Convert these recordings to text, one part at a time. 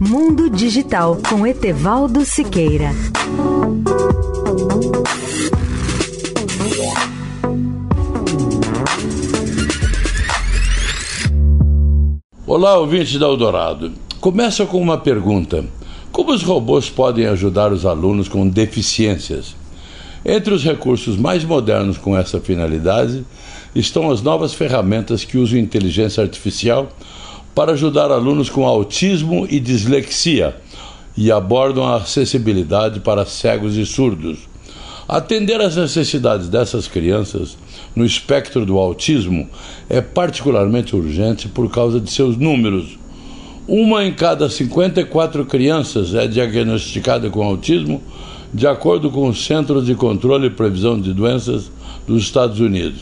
Mundo Digital com Etevaldo Siqueira. Olá, ouvinte da Eldorado. Começa com uma pergunta: Como os robôs podem ajudar os alunos com deficiências? Entre os recursos mais modernos com essa finalidade estão as novas ferramentas que usam inteligência artificial para ajudar alunos com autismo e dislexia e abordam a acessibilidade para cegos e surdos. Atender às necessidades dessas crianças no espectro do autismo é particularmente urgente por causa de seus números. Uma em cada 54 crianças é diagnosticada com autismo, de acordo com o Centro de Controle e Previsão de Doenças dos Estados Unidos.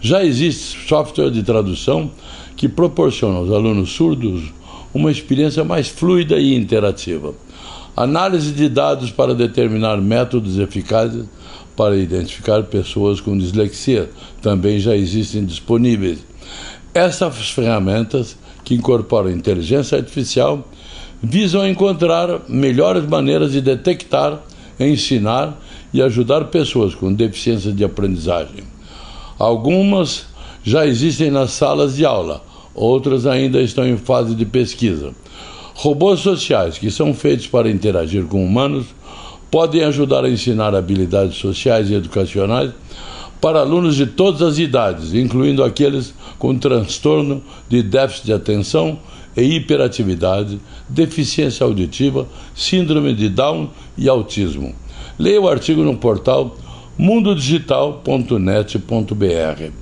Já existe software de tradução que proporciona aos alunos surdos uma experiência mais fluida e interativa. Análise de dados para determinar métodos eficazes para identificar pessoas com dislexia também já existem disponíveis. Essas ferramentas, que incorporam inteligência artificial, visam encontrar melhores maneiras de detectar, ensinar e ajudar pessoas com deficiência de aprendizagem. Algumas já existem nas salas de aula, outras ainda estão em fase de pesquisa. Robôs sociais que são feitos para interagir com humanos podem ajudar a ensinar habilidades sociais e educacionais para alunos de todas as idades, incluindo aqueles com transtorno de déficit de atenção e hiperatividade, deficiência auditiva, síndrome de Down e autismo. Leia o artigo no portal mundodigital.net.br.